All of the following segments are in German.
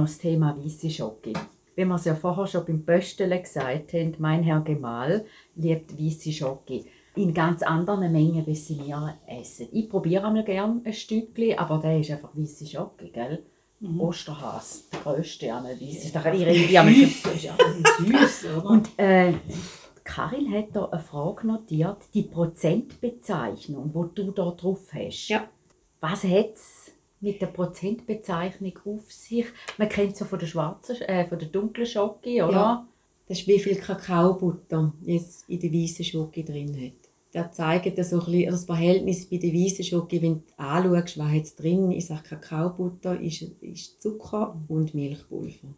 noch das Thema weiße Schoki. Wie wir es ja vorher schon beim Pöstele gesagt haben, mein Herr Gemahl liebt weiße Schoki. In ganz anderen Mengen, wie sie wir essen. Ich probiere einmal gerne ein Stückchen, aber der ist einfach weiße Schoki, gell? Mhm. Osterhas, der grösste einmal weiße. Da rede ich einmal süß, oder? Und äh, Karin hat da eine Frage notiert, die Prozentbezeichnung, die du da drauf hast. Ja. Was hat es mit der Prozentbezeichnung auf sich? Man kennt es ja von der schwarzen, äh, von der dunklen Schoki, oder? Ja. Das ist wie viel Kakaobutter jetzt in der weißen Schoki drin hat. Das zeigt das, so ein bisschen, das Verhältnis bei der weißen Schoki, wenn du anschaust, was jetzt drin ist. Ich Kakaobutter ist, ist Zucker und Milchpulver.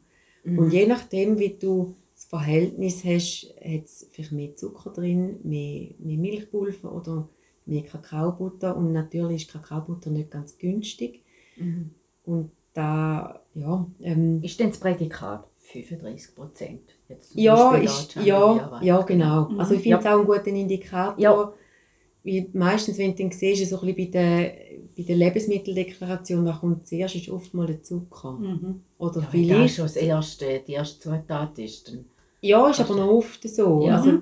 Mhm. Und je nachdem, wie du das Verhältnis hast, hat es vielleicht mehr Zucker drin, mehr, mehr Milchpulver oder mehr Kakaobutter. Und natürlich ist Kakaobutter nicht ganz günstig. Mhm. Und da, ja. Ähm, ist denn das Prädikat 35 Prozent? Ja, ist, ja, ja, genau. Mhm. Also ich finde es ja. auch einen guten Indikator. Ja. Weil meistens, wenn du dann siehst, so ein bisschen bei der, bei der Lebensmitteldeklaration, was kommt zuerst, ist oft mal der Zucker. Mhm. Oder ja, vielleicht... schon das erste, die erste Zutat ist dann ja, ist aber noch oft so. Ja. Also,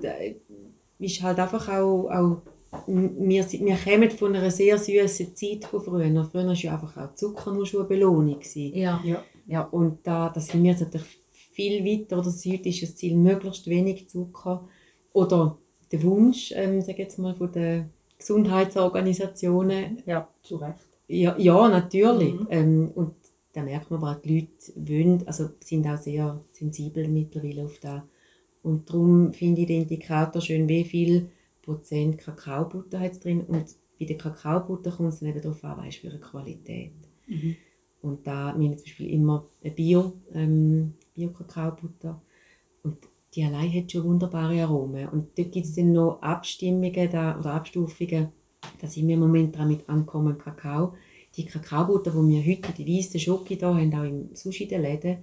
ist halt einfach auch, auch wir, wir kommen von einer sehr süßen Zeit von früher. Früher war ja einfach auch Zucker nur schon eine Belohnung. Ja. ja. ja. Und da, da sind wir natürlich viel weiter. Oder das ist das Ziel, möglichst wenig Zucker. Oder der Wunsch, ähm, sag jetzt mal, von den Gesundheitsorganisationen. Ja, zu Recht. Ja, ja natürlich. Mhm. Ähm, und da merkt man aber, die Leute wollen, also sind auch sehr sensibel mittlerweile auf das. Und darum finde ich den Indikator schön, wie viel Prozent Kakaobutter hat es drin. Und bei der Kakaobutter kommt es dann eben darauf an, was für eine Qualität. Mhm. Und da wir zum Beispiel immer eine Bio, ähm, Bio-Kakaobutter. Und die allein hat schon wunderbare Aromen. Und dort gibt es dann noch Abstimmungen da, oder Abstufungen. Da sind wir im Moment dran mit ankommen Kakao. Die Kakaobutter, die wir heute, die weißen Schoki da haben, auch im Sushi den Läden,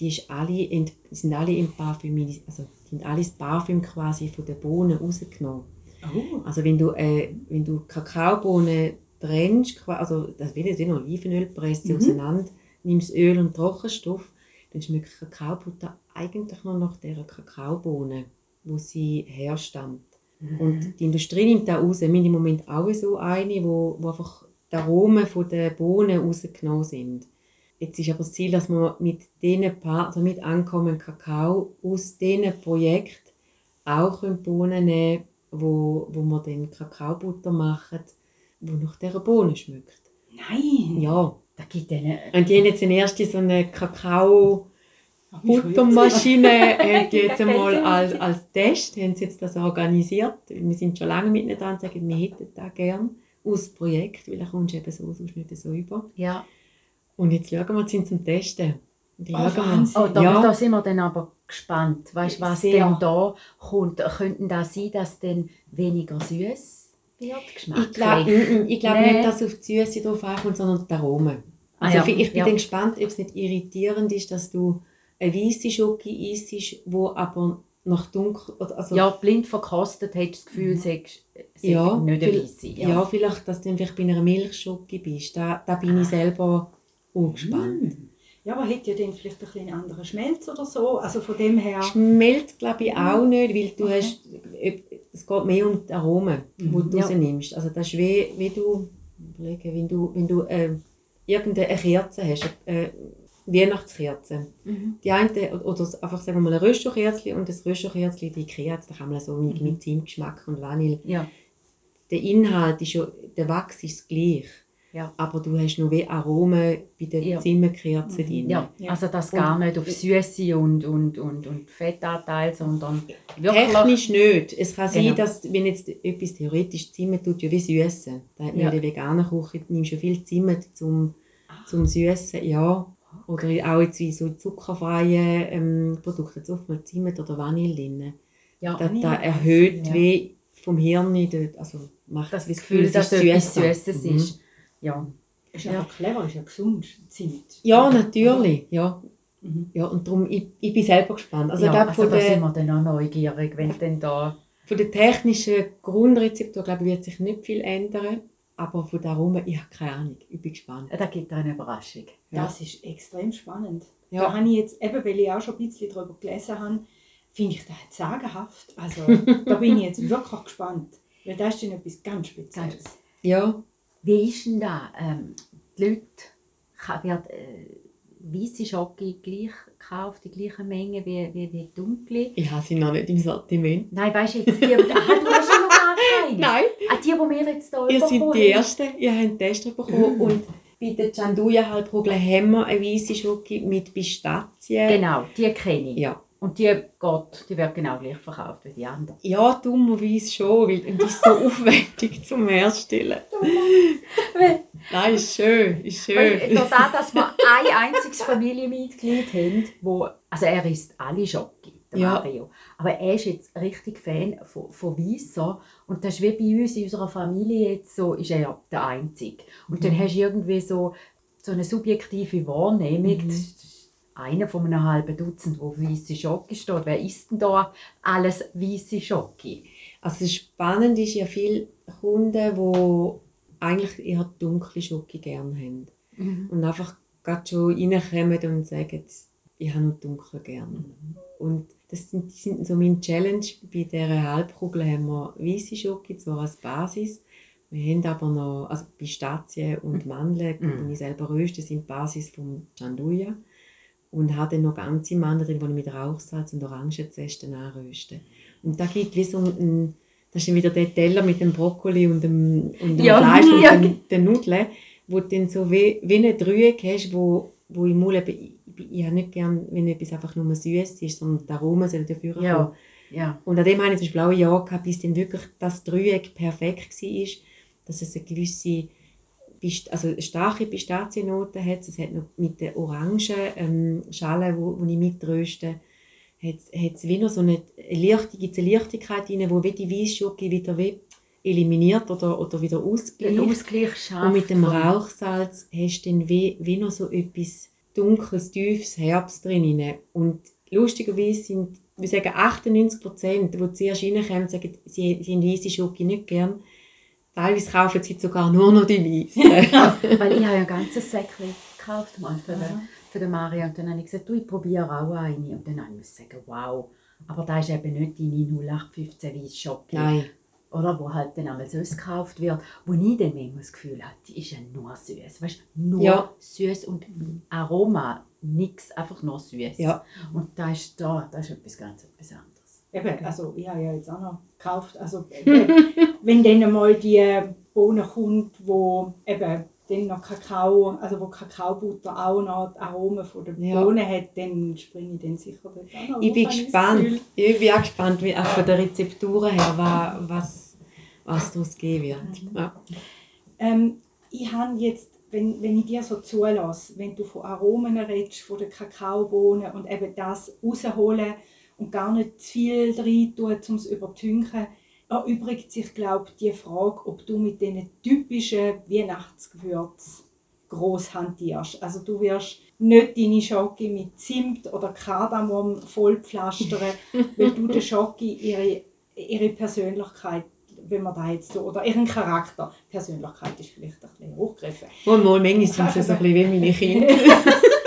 die ist alle in, sind alle im Parfüm, also sind alles Parfüm quasi von den Bohnen rausgenommen. Oh. Also wenn du, äh, wenn du Kakaobohnen trennst, also das wird wie Olivenöl presst, mhm. auseinander, nimmst Öl und Trockenstoff, dann schmeckt Kakaobutter eigentlich nur nach dieser Kakaobohne, wo sie herstammt. Mhm. Und die Industrie nimmt da raus. Wir haben im Moment auch so eine, wo, wo einfach die Aromen von den Bohnen rausgenommen sind. Jetzt ist aber das Ziel, dass wir mit diesen Partnern, also mit Ankommen Kakao, aus diesen Projekten auch Bohnen nehmen wo, wo wir dann Kakaobutter machen, die nach dieser Bohne schmeckt. Nein! Ja. Da gibt eine... Und die haben jetzt erst so eine Kakao... Buttermaschine hat jetzt einmal als, als Test haben sie jetzt das organisiert. Wir sind schon lange miteinander und sagen, wir hätten das gerne aus Projekt, weil da kommst du eben so, sonst nicht so über. Ja. Und jetzt schauen wir sind zum Testen. Oh, oh, da, ja. da, sind wir dann aber gespannt. Weißt, was Sehr. denn da kommt? Könnten das sein, dass dann weniger süß wird? Ich glaube glaub nee. nicht, dass es auf die Süße drauf ankommt, sondern die Aromen. Ah, also ah, ja. ich bin ja. dann gespannt, ob es nicht irritierend ist, dass du eine weiße Schoki isst, die aber nach dunkel... Also ja, blind verkostet hast du das Gefühl, mhm. sei, sei ja, nicht eine weiße. Ja. ja, vielleicht, dass du dann vielleicht bei einer Milchschoki bist. Da, da bin ich ah. selber auch gespannt. Mm. Ja, aber hat ja dann vielleicht ein bisschen anderen Schmelz oder so. Also von dem her... Schmelz glaube ich auch nicht, weil du okay. hast... Es geht mehr um die Aromen, die mhm. du ja. rausnimmst. Also das ist wie, wie du... Wenn du, wenn du äh, irgendeine Kerze hast, äh, Weihnachtskerze. Mhm. Die eine, oder einfach sagen wir mal ein Rösterkerzchen und das Rösterkerzchen, die Kerze, da kann man so mit, mhm. mit Zimtgeschmack und Vanille. Ja. Der Inhalt ist ja, der Wachs ist gleich. Ja. Aber du hast noch wie Aromen bei den ja. Zimmerkerzen drin. Ja. also das gar nicht auf Süße und, und, und, und Fettanteil, sondern wirklich... Technisch nicht. Es kann genau. sein, dass, wenn jetzt etwas theoretisch Zimmer tut, ja wie Süße. Da hat man ja. in der veganen Küche, nimmst du viel Zimmer zum, zum Süßen, ja. Oder auch jetzt wie so zuckerfreie ähm, Produkte, jetzt oftmals Zimt oder Vanille drin. Ja, das, das erhöht ja. wie vom Hirn, also macht das, das Gefühl, dass es etwas Süßes mhm. Ja. Ist ja clever, ist ja gesund, Zimt. Ja, natürlich, ja. Mhm. Ja, und darum, ich, ich bin selber gespannt. Also, ja, also da sind wir dann auch neugierig, wenn denn da... Von der technischen Grundrezeptur, glaube ich, wird sich nicht viel ändern. Aber von da rum, ich habe keine Ahnung. Ich bin gespannt. Da gibt es eine Überraschung. Ja. Das ist extrem spannend. Ja. Da habe ich jetzt, eben weil ich auch schon ein bisschen darüber gelesen habe, finde ich das sagenhaft. Also da bin ich jetzt wirklich gespannt. Weil das ist dann etwas ganz Spezielles. Ja, Wie ist denn da? Ähm, die Leute wird äh, weiße Schoki gleich gekauft, die gleiche Menge wie, wie, wie dunkle? ich habe sie noch nicht im Sortiment. Nein, weißt du jetzt, die, ah, du hast ja noch keine. Nein, Ah, die, die wir jetzt hier ihr seid die. Ersten. Ihr habt einen Test bekommen. Und bei der Chanduja Halbkugel haben wir eine weiße Schoki mit Pistazien. Genau, die kenne ich. Ja. Und die, Gott, die wird genau gleich verkauft wie die anderen. Ja, dummerweise schon, weil die ist so aufwendig zum Herstellen. Nein, ist schön, ist Weil, schön. durch das, dass wir ein einziges Familienmitglied haben, wo, also er isst alle Schoki, der Ja. Mario. Aber er ist jetzt richtig Fan von, von Weisser. Und das ist wie bei uns in unserer Familie jetzt so, ist er der Einzige. Und Mhm. dann hast du irgendwie so, so eine subjektive Wahrnehmung. Mhm. Ist einer von einem halben Dutzend, wo weiße Schoki steht. Wer isst denn da alles weiße Schoki? Also spannend ist ja viele Kunden, die eigentlich eher dunkle Schoki gerne haben. Und einfach gerade schon reinkommen und sagen, ich habe nur dunkel gerne. Und das sind, sind so meine Challenge. Bei dieser Halbkugel haben wir weiße Schoki, zwar als Basis. Wir haben aber noch also Pistazien und Mandeln, Mhm. die ich selber röste, sind die Basis vom Chanduja. Und habe dann noch ganze Mandeln drin, die ich mit Rauchsalz und Orangenzesten anröste. Und da gibt wie so ein, das ist dann wieder der Teller mit dem Brokkoli und dem, und dem Ja, Fleisch und ja. den, den Nudeln, wo du dann so wie, wie ein Dreieck hast, wo, wo im Mund eben, ich, ich, habe nicht gern, wenn etwas einfach nur süß ist, sondern die Aromen sollen dafür kommen. Ja, ja. Und an dem habe ich zum Beispiel auch ein Jahr gehabt, bis dann wirklich das Dreieck perfekt war, dass es eine gewisse also starke Pistaziennote hat. Es hat noch mit der orangen ähm, Schale, wo, wo ich mitröste, hat es wie noch so eine Licht, gibt's eine Leichtigkeit rein, wo wie die Weisschoki wieder wie eliminiert oder, oder wieder ausgleicht. Ausgleich schafft. Und mit dem Rauchsalz hast du dann wie, wie noch so etwas dunkles, tiefes Herbst drin. Und lustigerweise sind, wir sagen 98 Prozent, die zuerst reinkommen, sagen, sie, sie haben weisse Schoki nicht gern. Teilweise kaufen sie sogar nur noch die weiße. Weil ich habe ja ein ganzes Säckchen gekauft mal für, den, für den Mario. Und dann habe ich gesagt, du, ich probiere auch eine. Und dann habe ich sagen, wow. Aber da ist eben nicht deine 0815 weiss Schoki. Nein. Oder wo halt dann einmal sonst gekauft wird. Wo ich dann manchmal das Gefühl habe, die ist ja nur süß. Weißt du, nur Ja. süß und Aroma, nichts, einfach nur süß. Ja. Und da ist da, das ist etwas ganz etwas anderes. Eben, also ich habe ja jetzt auch noch gekauft. Also wenn dann mal die Bohne kommt, wo eben dann noch Kakao, also wo Kakaobutter auch noch die Aromen von der Ja. Bohne hat, dann springe ich dann sicher dort noch Ich bin gespannt. Ich bin auch gespannt, wie auch von den Rezepturen her, wa- was, was daraus geben wird. Ja. Ähm, ich habe jetzt, wenn, wenn ich dir so zulasse, wenn du von Aromen redest, von den Kakaobohnen und eben das rausholen und gar nicht zu viel rein tun, um es übertünchen, erübrigt sich, glaube ich, die Frage, ob du mit diesen typischen Weihnachtsgewürzen gross hantierst. Also du wirst nicht deine Schoki mit Zimt oder Kardamom vollpflastern, weil du der Schoki ihre, ihre Persönlichkeit, wenn man da jetzt so, oder ihren Charakter, Persönlichkeit ist vielleicht ein bisschen hochgegriffen, Mal, mal, manchmal sind sie so ein bisschen wie meine Kinder.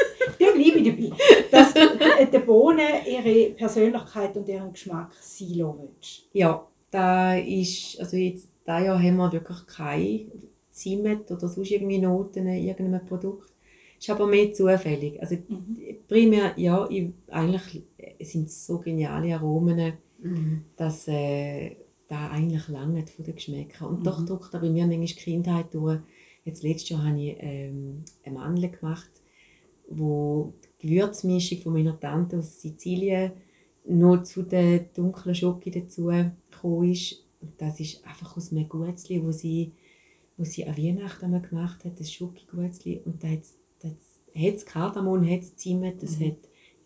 dabei, dass die Bohnen ihre Persönlichkeit und ihren Geschmack sein lassen. Ja, da ist, also jetzt dieses Jahr haben wir wirklich keine Zimt oder sonst irgendwie Noten in irgendeinem Produkt. Ist aber mehr zufällig. Also primär, ja, ich, eigentlich sind es so geniale Aromen, dass äh, da eigentlich lange von den Geschmäckern. Und doch drückt da bei mir manchmal die Kindheit durch. Jetzt letztes Jahr habe ich ähm, eine Mandel gemacht, wo die Gewürzmischung von meiner Tante aus Sizilien noch zu der dunklen Schoki dazu gekommen ist. Und das ist einfach aus einem Gutzli, wo sie, wo sie an Weihnachten einmal gemacht hat, das Schoki-Gutzli. Und da hat es Kardamom, hat es Zimt, es hat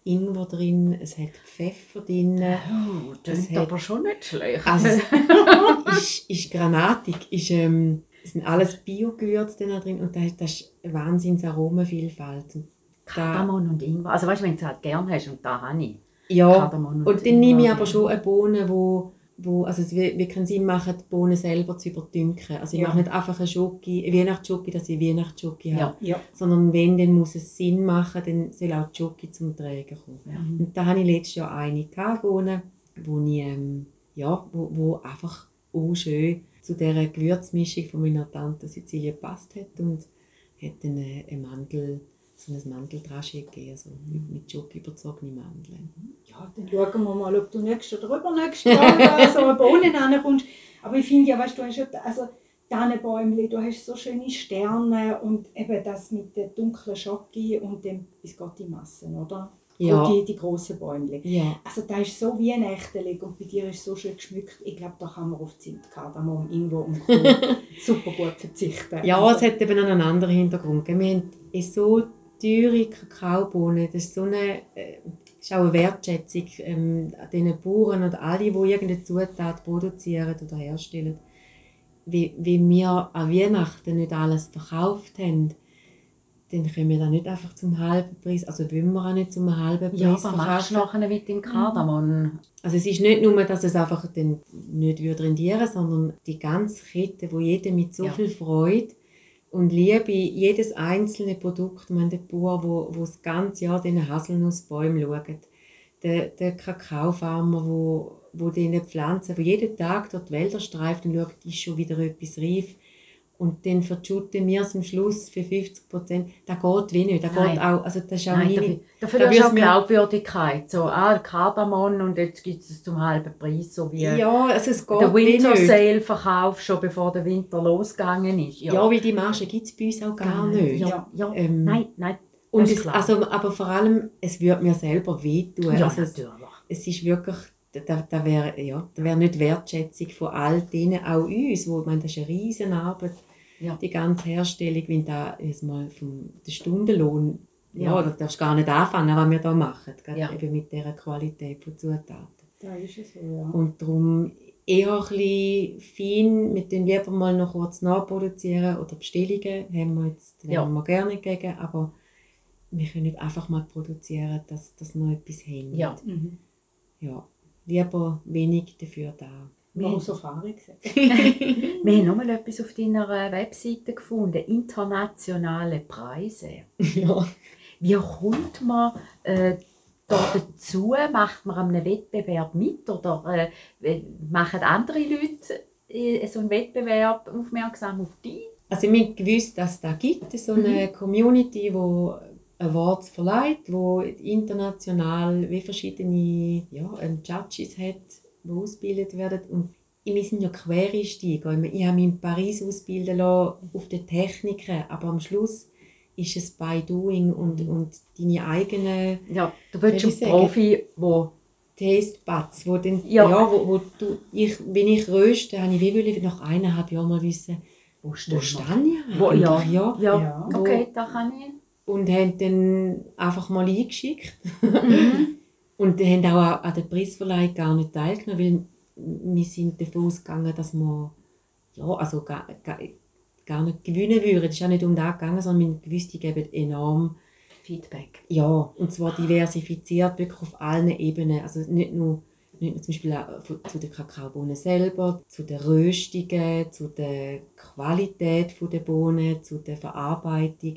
Ingwer drin, es hat Pfeffer drin. Oh, das ist hat- aber schon nicht schlecht. Also, ist, ist granatig, ist, ähm, es sind alles Bio-Gewürze drin und da ist, das ist wahnsinns Aromenvielfalt. Und Kardamom und Ingwer. Also weißt du, wenn du es halt gerne hast, und da habe ich. ja, Kardamom und dann nehme ich aber schon eine Bohne, wo, wo, also es wird keinen Sinn machen, die Bohnen selber zu überdünken. Also ich Ja. mache nicht einfach eine Schoki, Weihnachtsschoki, dass ich Weihnachtsschoki habe. Ja. Sondern wenn, dann muss es Sinn machen, dann soll auch die Schoki zum Tragen kommen. Ja. Und da hatte ich letztes Jahr eine Bohnen, wo ich, ähm, ja, wo, wo einfach auch schön zu dieser Gewürzmischung von meiner Tante Sizilien gepasst hat und hat dann eine, eine Mandel, so ein Mandeldrasche gegeben, also mit, Schoki überzogene Mandeln. Ja, dann schauen wir mal, ob du nächstes oder übernächstes Jahr so eine Bohnen rankommst. Aber ich finde ja, weißt du, hast ja, also Tannenbäumchen, du hast so schöne Sterne und eben das mit der dunklen Schoki und dem Biscotti-Massen, oder? Ja. Und die, die grossen Bäumchen. Ja, Also da ist so wie ein Echtelig und bei dir ist so schön geschmückt. Ich glaube, da kann man auf Zimt, Kardamom, Ingwer und Co. super gut verzichten. Ja, es hat eben einen anderen Hintergrund. Wir haben so teure Kakaobohnen, das ist so eine, äh, ist auch eine Wertschätzung ähm, an diesen Bauern oder alle, die irgendeine Zutat produzieren oder herstellen. Wie, wie wir an Weihnachten nicht alles verkauft haben, dann können wir das nicht einfach zum halben Preis, also wollen wir auch nicht zum halben Preis Ja, was machst du nachher mit dem Kardamom? Also es ist nicht nur, dass es einfach dann nicht würde rendieren sondern die ganze Kette, wo jeder mit so Ja. viel Freude und Liebe jedes einzelne Produkt, meine, der Bauer, wo, wo das ganze Jahr diesen Haselnussbäumen schaut, der, der Kakaofarmer, wo, wo diese Pflanzen, wo jeden Tag dort Wälder streift und schaut, ist schon wieder etwas reif. Und dann verschütten wir es am Schluss für 50 Prozent. Das geht wie nicht. Das Nein. geht auch, also das ist auch Nein, meine, da hast du auch Glaubwürdigkeit. So, ah, Kardamom und jetzt gibt es es zum halben Preis, so wie ja, also es geht der Winter. Sale verkaufst, schon bevor der Winter losgegangen ist. Ja, weil die Marge gibt es bei uns auch gar nicht. Ja, ja. Ähm, nein, nein. Und es, also, aber vor allem, es würde mir selber wehtun. ja, also es, natürlich. es ist wirklich, da, da wäre ja, da wär nicht Wertschätzung von all denen, auch uns, wo, meine, das ist eine riesen Arbeit, Ja. die ganze Herstellung, wenn da jetzt mal vom der Stundenlohn, ja, Ja. da darfst du gar nicht anfangen, was wir da machen, gerade Ja. eben mit dieser Qualität von Zutaten. Da ist es so, ja. Und darum eher ein bisschen fein, wir tun lieber mal noch kurz nachproduzieren oder Bestellungen, haben wir jetzt Ja. haben wir gerne gegen, aber wir können nicht einfach mal produzieren, dass das noch etwas hängt. Ja. Mhm. ja. Lieber wenig dafür da. Wir haben so Erfahrung gesagt. Wir haben noch mal etwas auf deiner Webseite gefunden. Internationale Preise. ja. Wie kommt man äh, da dazu? Macht man an einem Wettbewerb mit? Oder äh, machen andere Leute äh, so einen Wettbewerb aufmerksam auf dich? Also wir haben gewusst, dass es da gibt, so eine Community, die Awards verleiht, wo international wie verschiedene ja, ähm, Judges hat, die ausgebildet werden. Und wir sind ja Quereinsteiger. Ich habe mich in Paris ausbilden lassen auf den Techniken, aber am Schluss ist es by doing und, und deine eigenen Ja, du willst einen sagen? Profi, wo Taste Buds, wo, dann, Ja. ja. wo, wo du, ich, wenn ich röste, habe ich wie will nach eineinhalb Jahren mal wissen, wo wo stehe wir? ich Wo, eigentlich? ja, ja. ja. Ja. okay, da kann ich. Und haben dann einfach mal eingeschickt. Mhm. Und haben auch an der Preisverleihung gar nicht teilgenommen, weil wir sind davon ausgegangen, dass wir ja, also gar, gar, gar nicht gewinnen würden. Es ist auch nicht um das gegangen, sondern wir gewusst, die geben enorm Feedback. ja, und zwar diversifiziert, wirklich auf allen Ebenen. Also nicht nur, nicht nur zum Beispiel auch zu den Kakaobohnen selber, zu den Röstungen, zu der Qualität der Bohnen, zu der Verarbeitung.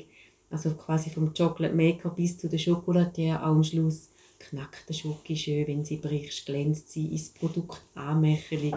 Also quasi vom Chocolate Maker bis zu der Schokolatier auch am Schluss knackt der Schoki schön, wenn sie brichst, glänzt sie, ist das Produkt anmächerlich.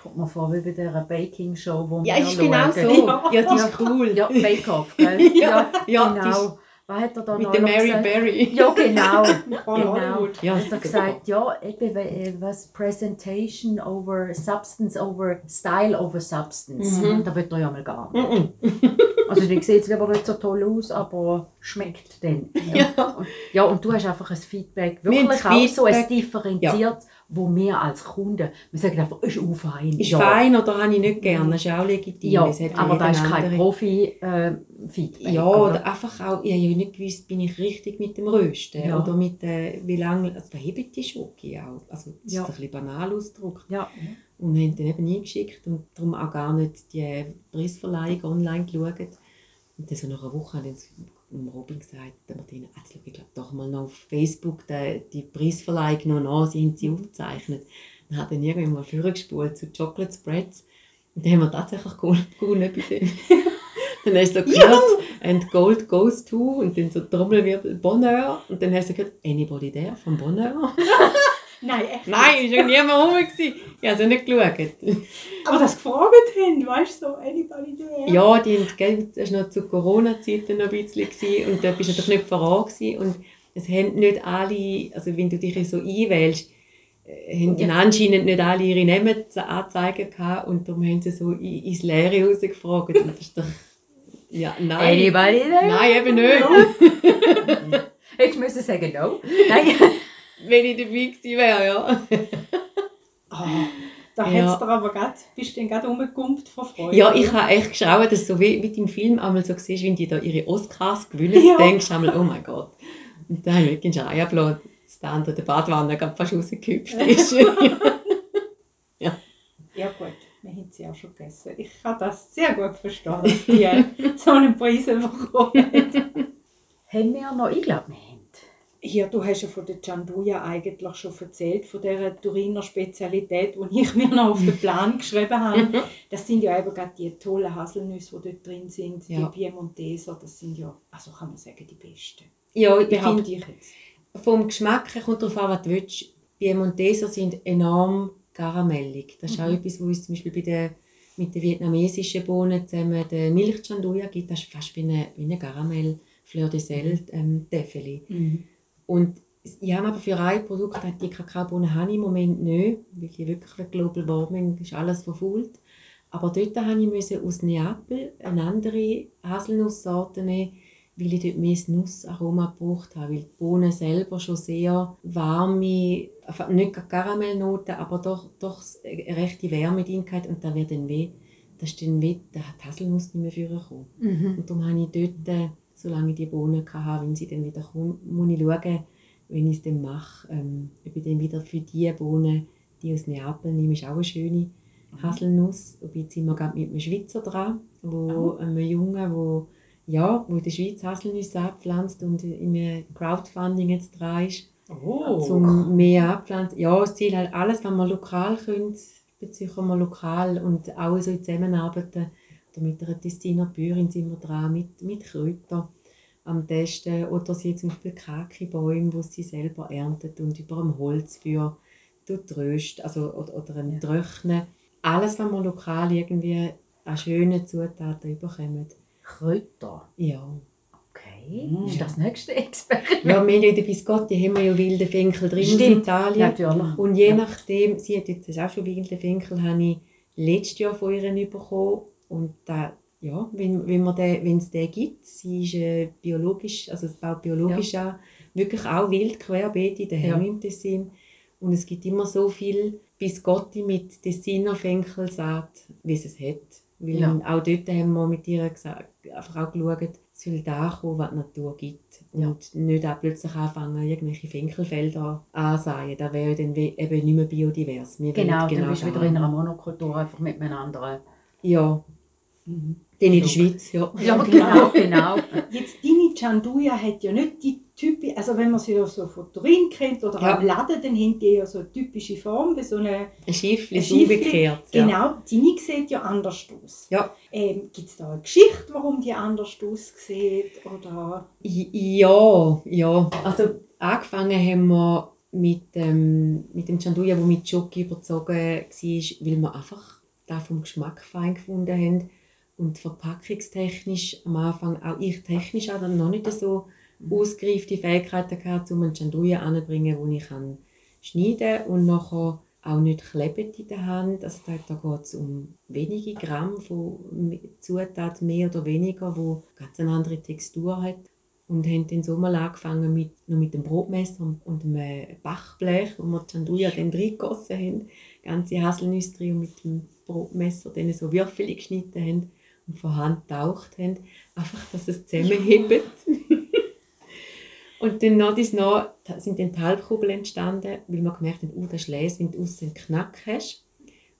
Kommt mir vor wie bei dieser Baking-Show, wo Ja, wir ist genau so. schauen. Ja, die ist cool. Ja, Bake-Off, gell? Ja, ja, genau. Was hat er da Mit noch der Mary gesagt? Berry. Ja, genau. Von genau. Ja, Hat er gesagt, ja, eben, äh, was Presentation over Substance over Style over Substance. Mhm. Da wird er ja mal gar nicht. Also die sieht zwar nicht so toll aus, aber schmeckt dann. Ja. Und, ja, und du hast einfach ein Feedback, wirklich auch so ein Feedback- differenziert, wo wir als Kunden, wir sagen einfach, ist auch fein. Ist ja. fein oder habe ich nicht gerne, das ist auch legitim. Ja, aber da ist kein Profi-Feedback. Ja, oder einfach auch, ich habe ja nicht gewusst, bin ich richtig mit dem Rösten Ja. oder mit, äh, wie lange, also da hebt die Schoki auch. Also das Ja. ist ein bisschen banal ausgedrückt. Ja. Und haben dann eben eingeschickt und darum auch gar nicht die Preisverleihung online geschaut. Und dann so nach einer Woche haben sie Robin gesagt, der Martina, ah, jetzt schau ich glaube doch mal noch auf Facebook die, die Preisverleihung noch an, sie haben sie aufgezeichnet. Und hat dann irgendwann mal vorgespult zu Chocolate Spreads. Und dann haben wir tatsächlich gewonnen bei dem. dann hast du so gehört, and gold goes to, und dann so Trommelwirbel, Bonheur. Und dann hast du gehört, anybody there von Bonheur? Nein, echt. Nein, ist ja niemand rum. gewesen. Ich habe es nicht geschaut. Aber das gefragt haben, weißt du, so, anybody there? Ja, die, gell, das war noch zu Corona-Zeiten noch ein bisschen. Gewesen, und da bist du natürlich nicht voran. Gewesen, und es haben nicht alle, also wenn du dich so einwählst, äh, haben dann anscheinend nicht alle ihre Namen anzeigen gehabt und darum haben sie so in- ins Leere rausgefragt. Und das ist doch, ja, nein. Anybody there? Nein, eben nicht. Hättest du müssen sagen no? Nein. Wenn ich dabei gewesen wäre, ja. Ah, da Ja. hat's dir aber grad, bist du dann gerade rumgekumpelt vor Freude. Ja, ich habe echt geschaut, dass so wie, wie im Film einmal so siehst, wenn die da ihre Oscars gewinnen, Ja. denkst du einmal, oh mein Gott. Und dann habe ich wirklich einen Schrei abgelassen, dass der andere der Badwanne gerade fast rausgehüpft ist. Ja gut, wir haben sie auch schon gegessen. Ich kann das sehr gut verstehen, dass die so einen Preis bekommen. Haben wir noch, ich glaube, wir haben. Hier, du hast ja von der Gianduja eigentlich schon erzählt, von dieser Turiner Spezialität, die ich mir noch auf den Plan geschrieben habe. Das sind ja eben gerade die tollen Haselnüsse, die dort drin sind, Ja. die Piemonteser, das sind ja, also kann man sagen, die besten. ja, ich Behaupte finde, ich jetzt. vom Geschmack her kommt darauf an, was du willst. Piemonteser sind enorm karamellig. Das ist auch etwas, was uns zum Beispiel bei den, mit den vietnamesischen Bohnen zusammen den Milchchanduja gibt. Das ist fast wie eine, wie eine Karamell Fleur de Sel ähm, Täfeli. Und ich habe aber für ein Produkt die Kakaobohnen habe ich im Moment nicht, weil die wirklich Global Warming ist alles verfault. Aber dort musste ich müssen aus Neapel eine andere Haselnusssorte nehmen, weil ich dort mehr das Nussaroma gebraucht habe, weil die Bohnen selber schon sehr warme, nicht Karamellnoten, aber doch, doch eine rechte Wärme drin und da wird dann weh, das ist dann weh, da hat die Haselnuss nicht mehr vorgekommen. Und darum habe ich dort, äh, solange ich die Bohnen hatte, wenn sie dann wieder kommt, muss ich schauen, wenn ich es dann mache, ähm, ob ich dann wieder für die Bohnen, die aus Neapel nehme, ist auch eine schöne Haselnuss. Und jetzt sind wir gerade mit einem Schweizer dran, wo einem Jungen, wo, ja, wo in der Schweiz Haselnüsse abpflanzt und in einem Crowdfunding jetzt dran ist, Oh. zum mehr abpflanzen. Ja, das Ziel halt alles, was wir lokal können, bezüglich wir lokal und auch so Zusammenarbeiten. Mit einer Tessiner Bäuerin sind wir dran, mit, mit Kräutern am Testen. Oder sie zum Beispiel Kaki-Bäume, die sie selber erntet und über dem Holz für tröst, also oder, oder ein Trocknen. Alles, was wir lokal irgendwie an schönen Zutaten bekommen. Kräuter. Ja. Okay. Mm. Ist das nächste Experiment? Ja, wir haben ja in den Biscotti haben wir ja wilde Finkel drin Stimmt, Italien. natürlich. Und je Ja. nachdem, sie hat jetzt auch schon wilde Finkel, habe ich letztes Jahr von ihr bekommen. Und da, ja, wenn, wenn man den, wenn es den gibt, sie ist äh, biologisch, also es baut biologisch an, wirklich auch wild querbeet in der Ja. im Tessin. Und es gibt immer so viel Biscotti mit Tessiner Fenkelsaat, wie es es hat. Weil Ja. auch dort haben wir mit ihr gesagt, einfach auch geschaut, es soll da kommen, was die Natur gibt. Und Ja. nicht auch plötzlich anfangen, irgendwelche Finkelfelder anzusäen. Das wäre dann eben nicht mehr biodivers. Wir wollen Genau, dann bist du da. wieder in einer Monokultur, einfach mit einem anderen. Ja. Mhm. In der. Schweiz, ja. Ja, genau, genau. Jetzt deine Gianduja hat ja nicht die typische, also wenn man sie ja so von Turin kennt oder Ja. am Laden, dann haben die ja so eine typische Form, wie so eine Ein Schiffli, Ein Schiffli, umgekehrt. Ja. Genau, deine sieht ja anders aus. Ja. Ähm, Gibt es da eine Geschichte, warum die anders aussieht? Oder? Ja, ja. Also angefangen haben wir mit, ähm, mit dem Chanduja, der mit Schoki überzogen war, weil wir einfach da vom Geschmack fein gefunden haben. Und verpackungstechnisch am Anfang, auch ich technisch auch dann noch nicht so ausgereifte Fähigkeiten gehabt, um einen Chanduja anzubringen, wo ich kann schneiden und nachher auch nicht klebend in der Hand. Also da, da geht es um wenige Gramm von Zutaten, mehr oder weniger, wo ganz eine andere Textur hat. Und haben dann so mal angefangen mit, noch mit dem Brotmesser und, und einem Backblech, wo wir die Chanduja dann reingegossen haben, ganze Haselnüsse drin und mit dem Brotmesser dann so Würfel geschnitten haben und von Hand getaucht haben. Einfach, dass es zusammenhebt. Und dann nach dies nach sind dann die Halbkugeln entstanden, weil wir gemerkt haben, oh, das ist leise, wenn du außen einen Knack hast.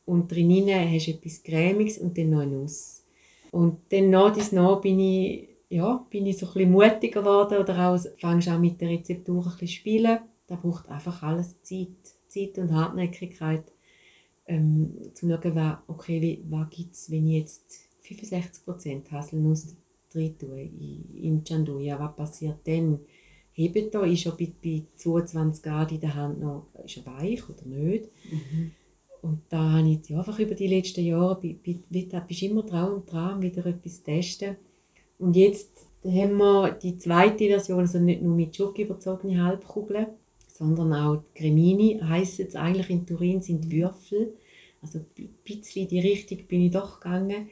Und drinnen hast du etwas Cremiges und dann noch eine Nuss. Und dann nach dies nach bin ich, ja, bin ich so ein bisschen mutiger geworden oder auch fangst an mit der Rezeptur ein bisschen zu spielen. Da braucht einfach alles Zeit. Zeit und Hartnäckigkeit. ähm, zu schauen, was, okay, wie, was gibt es, wenn ich jetzt 65% Haselnuss drin tue im Chanduja, was passiert dann? Hebt da, ist er bei, bei 22 Grad in der Hand noch ist er weich oder nicht? Mhm. Und da habe ich jetzt einfach über die letzten Jahre, da bist immer dran und dran, wieder etwas testen. Und jetzt haben wir die zweite Version, also nicht nur mit Schoki überzogene Halbkugeln, sondern auch die Cremini, heisst es eigentlich in Turin, sind Würfel. Also ein bisschen in die Richtung bin ich doch gegangen.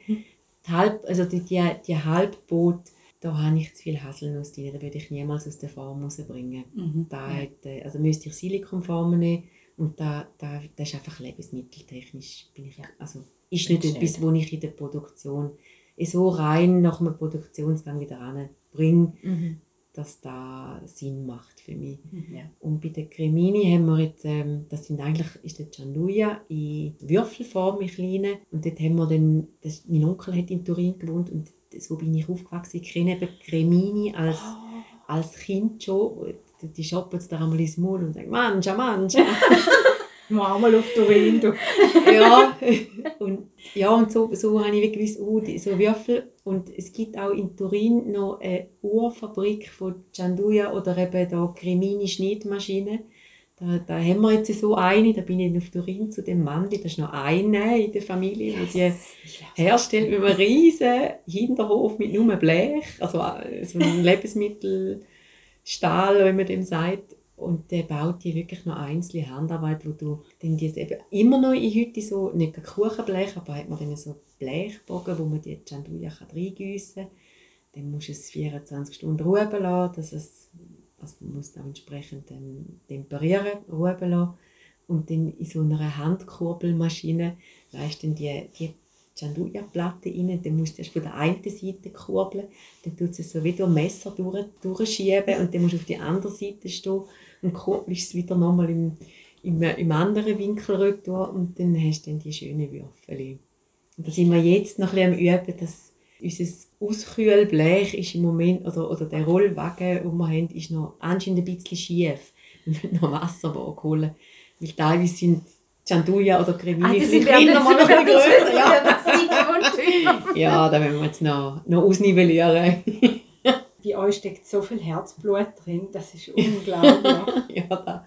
Halb, also die, die, die Halbboot, da habe ich zu viel Haselnuss drin, da würde ich niemals aus der Form rausbringen. Mhm. Da hat, also müsste ich Silikonformen nehmen und da, da, das ist einfach lebensmitteltechnisch, bin ich, also ist nicht etwas, wo ich in der Produktion so rein nach einem Produktionsgang wieder anbringe, mhm. Dass das Sinn macht für mich. Mhm. Ja. Und bei der Cremini haben wir jetzt, ähm, das sind eigentlich, ist der Gianduja in Würfelform, in kleinen. Und dort haben wir dann, das, mein Onkel hat in Turin gewohnt und so bin ich aufgewachsen. Ich kenne eben Cremini als, oh. als Kind schon. Die shoppen da einmal ins Maul und sagen, mancha, mancha. Mal mal auf Turin, du. ja, und, ja, und so, so habe ich gewusst, oh, so Würfel. Und es gibt auch in Turin noch eine Urfabrik von Gianduja oder eben da Cremini Schnittmaschinen. Da, da haben wir jetzt so eine, da bin ich auf Turin zu dem Mann, das ist noch eine in der Familie, die die herstellt mit einem riesen Hinterhof mit nur Blech, also äh, so ein Lebensmittelstahl, wenn man dem sagt. Und der baut die wirklich noch einzelne Handarbeit, wo du dann die eben immer noch in heute so, nicht Kuchenblech, aber hat man dann so Blechbogen, wo man die Gianduja reingießen kann. Dann musst du es 24 Stunden ruhen lassen, dass es, also man muss auch entsprechend dann temperieren, ruhen lassen. Und dann in so einer Handkurbelmaschine weißt du die, die Gianduja-Platte rein, dann musst du erst von der einen Seite kurbeln, dann tut es so wieder ein Messer durch, durchschieben und dann musst du auf die andere Seite stehen und kurbelst es wieder nochmal im, im, im anderen Winkel rüber und dann hast du dann die schönen Würfel. Und da sind wir jetzt noch ein bisschen am Üben, dass unser Auskühlblech ist im Moment, oder, oder der Rollwagen, den wir haben, ist noch anscheinend ein bisschen schief. Wir müssen noch Wasserwagen holen. Weil teilweise sind Chanduja oder Cremini ah, vielleicht Kinder mal noch ein größer. Ja. ja, da müssen wir jetzt noch, noch ausnivellieren. Bei euch steckt so viel Herzblut drin, das ist unglaublich. ja, da,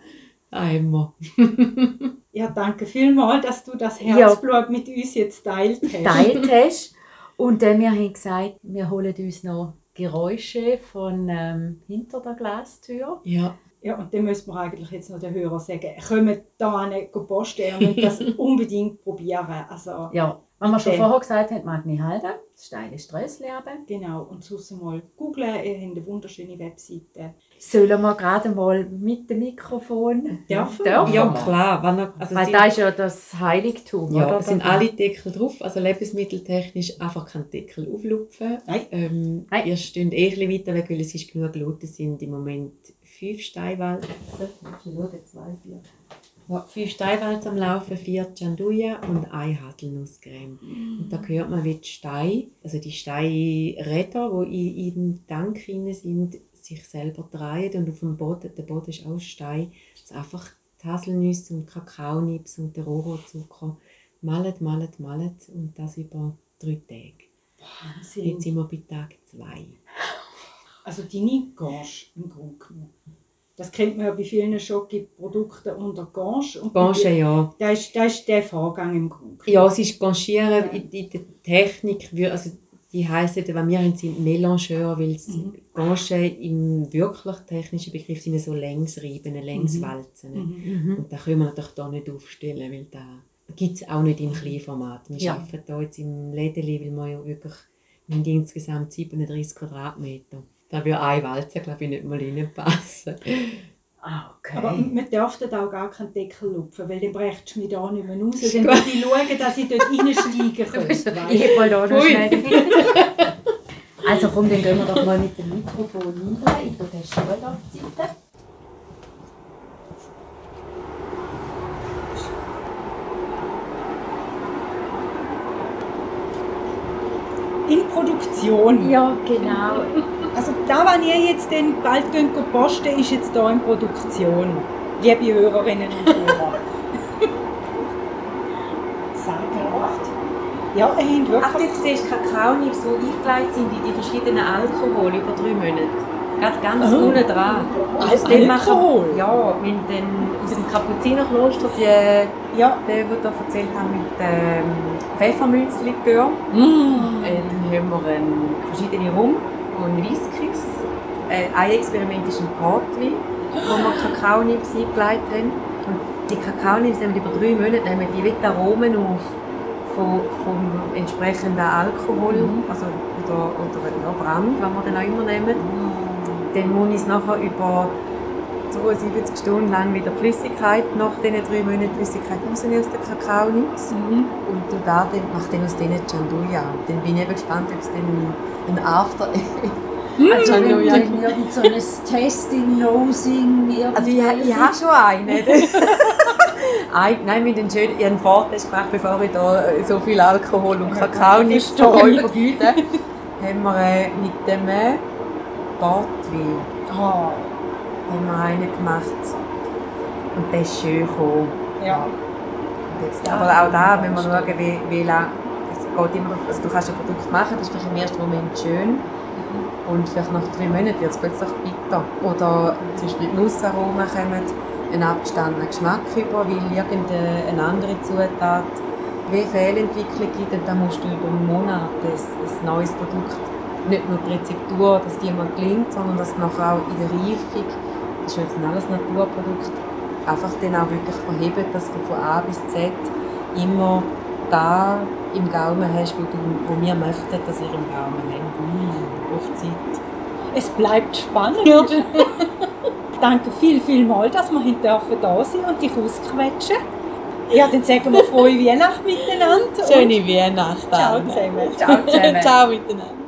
da haben wir. ja, danke vielmals, dass du das Herzblut ja. mit uns jetzt teilt hast. Teilt hast. Und äh, wir haben gesagt, wir holen uns noch Geräusche von ähm, hinter der Glastür. Ja. Ja, und dann müssen wir eigentlich jetzt noch den Hörern sagen, kommen da hin, posten und das unbedingt probieren. Also, ja, wenn man schon vorher gesagt hat, Magni halten, das steile Stressleben. Genau, und sonst mal googlen, ihr habt eine wunderschöne Webseite. Sollen wir gerade mal mit dem Mikrofon dürfen? dürfen ja, klar. Wenn er, also Weil da ist ja das Heiligtum, ja, oder? Sind alle Deckel drauf, also lebensmitteltechnisch einfach keinen Deckel auflupfen. Nein. Ähm, Nein. Ihr steht eh ein weiter weg, weil es ist genug Gluten sind im Moment fünf Steinwalzen. zwei, vier. Fünf Steinwalzen am Laufen, vier Gianduja und eine Haselnusscreme. Mm. Und da hört man, wie die Steine, also die Steinräder, die in, in den Tank sind, sich selber drehen und auf dem Boden, der Boden ist auch Stein, dass einfach die Haselnüsse und Kakaonips und der Rohrzucker malen, malen, malen und das über drei Tage. Wahnsinn. Jetzt sind wir bei Tag zwei also deine Gage im Grunde genommen. Das kennt man ja bei vielen Schokoprodukten unter Gage. Und Gage, ja. Das ist, das ist der Vorgang im Grunde. Ja, es ist Gangieren in, in der Technik. Also die heissen, wenn wir haben, sind Melangeur, weil es mhm. Gange im wirklich technischen Begriff sind so Längsreiben, Längswalzen. Mhm. Mhm. Und da können wir natürlich hier nicht aufstellen, weil da gibt es auch nicht im Kleinformat. Wir ja. arbeiten hier jetzt im Lädeli, weil wir ja wirklich wir haben insgesamt 37 Quadratmeter. Da würde eine Walze, glaube ich, nicht mal reinpassen. Ah, okay. Aber man darf dort auch gar keinen Deckel lupfen, weil dann bräuchtest du mich da nicht mehr raus. Dann muss ich schauen, dass ich dort reinsteigen kann. ich habe mal da noch schnell Also komm, dann gehen wir doch mal mit dem Mikrofon rein. Ich tue den Stuhl auf die Seite. In Produktion. Ja, genau. Also da, was ihr jetzt den bald posten ist jetzt hier in Produktion. Liebe Hörerinnen und Hörer. Ja, ihr habt wirklich... Ach, du siehst Kakaonips, die eingelegt sind in die verschiedenen Alkohol über drei Monate. Gerade ganz Oh. unten dran. Aus dem machen- Alkohol? Ja, wenn dann aus dem Kapuzinerkloster, die, Ja. der, der da erzählt hat mit ähm, Pfefferminzlikör. Mm. Äh, dann haben wir ähm, verschiedene Rum und Whiskys. Äh, ein Experiment ist ein Portwein, wo wir Kakaonips eingelegt haben. Und die Kakaonips nehmen über drei Monate nehmen die wie Aromen auf vom, vom entsprechenden Alkohol also, oder, oder Brand, was wir dann auch immer nehmen. Dann muss ich es nachher über 72 Stunden lang wieder Flüssigkeit, nach diesen drei Monaten Flüssigkeit rausnehmen aus den Kakaonips. Mhm. Und du da dann, mach dann aus denen Chanduja. Dann bin ich eben gespannt, ob es dann ein After Also Hallo, wenn ja. dann irgend so ein Testing, Nosing, Also ich, ich habe schon einen. Ein, nein, mit den schönen, einen Vortest gemacht, bevor ich da äh, so viel Alkohol und Kakao nicht verbiete. haben wir äh, mit dem äh, Portwein Ah, haben wir einen gemacht. Und der ist schön gekommen. ja. Jetzt, aber auch da, wenn wir schauen, wie, wie lange, geht immer, also du kannst ein Produkt machen, das ist vielleicht im ersten Moment schön und vielleicht nach drei Monaten wird es plötzlich bitter. Oder zum Beispiel die Nussaromen kommen einen abgestandenen Geschmack über, weil irgendeine andere Zutat wie Fehlentwicklung gibt und dann musst du über Monate ein, ein neues Produkt, nicht nur die Rezeptur, dass die mal gelingt, sondern dass nachher auch in der Reifung, das ist jetzt alles Naturprodukt, einfach dann auch wirklich verheben, dass du von A bis Z immer da im Gaumen hast, wo, du, wo wir möchten, dass ihr im Gaumen habt. Braucht Zeit. Es bleibt spannend. Danke viel, viel mal, dass wir heute dürfen da sind und dich ausquetschen. Ja, dann sagen wir frohe Weihnachten miteinander. Schöne Weihnachten. Ciao zusammen. Ciao zusammen. Ciao miteinander.